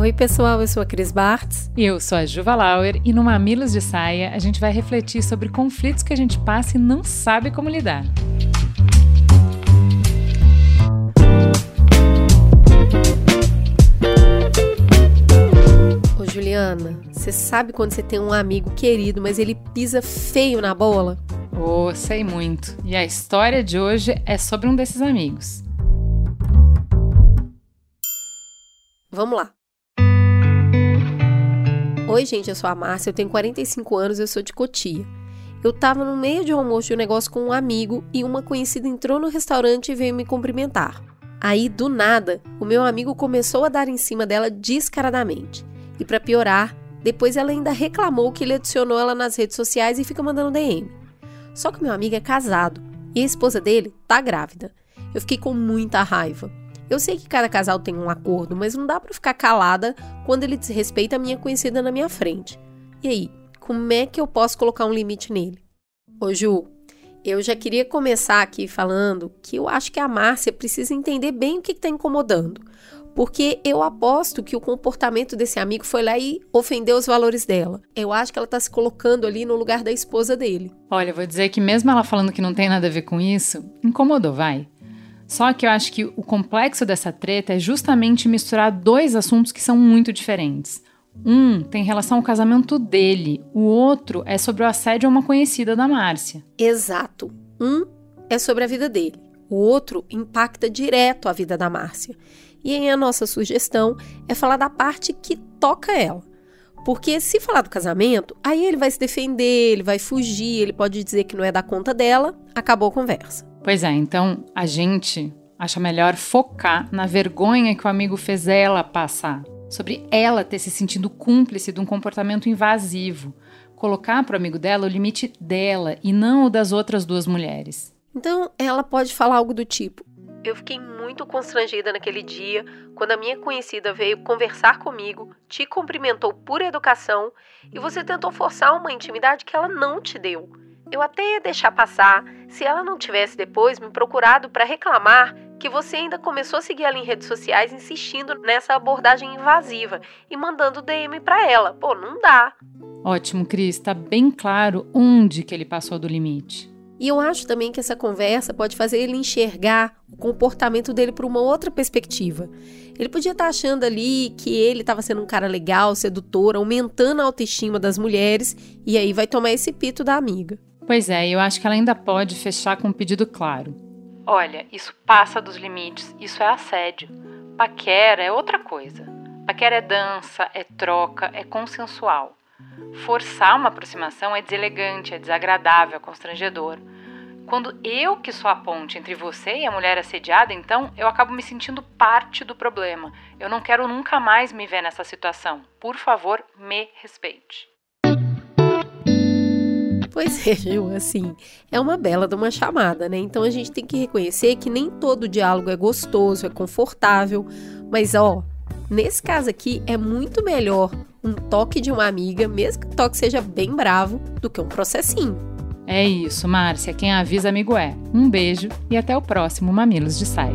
Oi, pessoal, eu sou a Cris Bartz. E eu sou a Juva Lauer e no Mamilos de Saia a gente vai refletir sobre conflitos que a gente passa e não sabe como lidar. Ô, Juliana, você sabe quando você tem um amigo querido, mas ele pisa feio na bola? Oh, sei muito. E a história de hoje é sobre um desses amigos. Vamos lá. Oi, gente, eu sou a Márcia, eu tenho 45 anos, eu sou de Cotia. Eu tava no meio de um almoço de um negócio com um amigo e uma conhecida entrou no restaurante e veio me cumprimentar. Aí, do nada, o meu amigo começou a dar em cima dela descaradamente. E para piorar, depois ela ainda reclamou que ele adicionou ela nas redes sociais e fica mandando DM. Só que meu amigo é casado e a esposa dele tá grávida. Eu fiquei com muita raiva. Eu sei que cada casal tem um acordo, mas não dá para ficar calada quando ele desrespeita a minha conhecida na minha frente. E aí, como é que eu posso colocar um limite nele? Ô Ju, eu já queria começar aqui falando que eu acho que a Márcia precisa entender bem o que está incomodando. Porque eu aposto que o comportamento desse amigo foi lá e ofendeu os valores dela. Eu acho que ela está se colocando ali no lugar da esposa dele. Olha, vou dizer que mesmo ela falando que não tem nada a ver com isso, incomodou, vai. Só que eu acho que o complexo dessa treta é justamente misturar dois assuntos que são muito diferentes. Um tem relação ao casamento dele, o outro é sobre o assédio a uma conhecida da Márcia. Exato. Um é sobre a vida dele, o outro impacta direto a vida da Márcia. E aí a nossa sugestão é falar da parte que toca ela. Porque se falar do casamento, aí ele vai se defender, ele vai fugir, ele pode dizer que não é da conta dela, acabou a conversa. Pois é, então a gente acha melhor focar na vergonha que o amigo fez ela passar, sobre ela ter se sentido cúmplice de um comportamento invasivo, colocar para o amigo dela o limite dela e não o das outras duas mulheres. Então ela pode falar algo do tipo: Eu fiquei muito constrangida naquele dia quando a minha conhecida veio conversar comigo, te cumprimentou por educação e você tentou forçar uma intimidade que ela não te deu. Eu até ia deixar passar se ela não tivesse depois me procurado para reclamar que você ainda começou a seguir ela em redes sociais insistindo nessa abordagem invasiva e mandando DM para ela. Pô, não dá. Ótimo, Cris, tá bem claro onde que ele passou do limite. E eu acho também que essa conversa pode fazer ele enxergar o comportamento dele por uma outra perspectiva. Ele podia estar tá achando ali que ele estava sendo um cara legal, sedutor, aumentando a autoestima das mulheres, e aí vai tomar esse pito da amiga. Pois é, eu acho que ela ainda pode fechar com um pedido claro. Olha, isso passa dos limites, isso é assédio. Paquera é outra coisa. Paquera é dança, é troca, é consensual. Forçar uma aproximação é deselegante, é desagradável, é constrangedor. Quando eu que sou a ponte entre você e a mulher assediada, então eu acabo me sentindo parte do problema. Eu não quero nunca mais me ver nessa situação. Por favor, me respeite. Ju, assim, é uma bela de uma chamada, né? Então a gente tem que reconhecer que nem todo diálogo é gostoso, é confortável, mas ó, nesse caso aqui é muito melhor um toque de uma amiga, mesmo que o toque seja bem bravo, do que um processinho. É isso, Márcia, quem avisa amigo é. Um beijo e até o próximo Mamilos de Saia.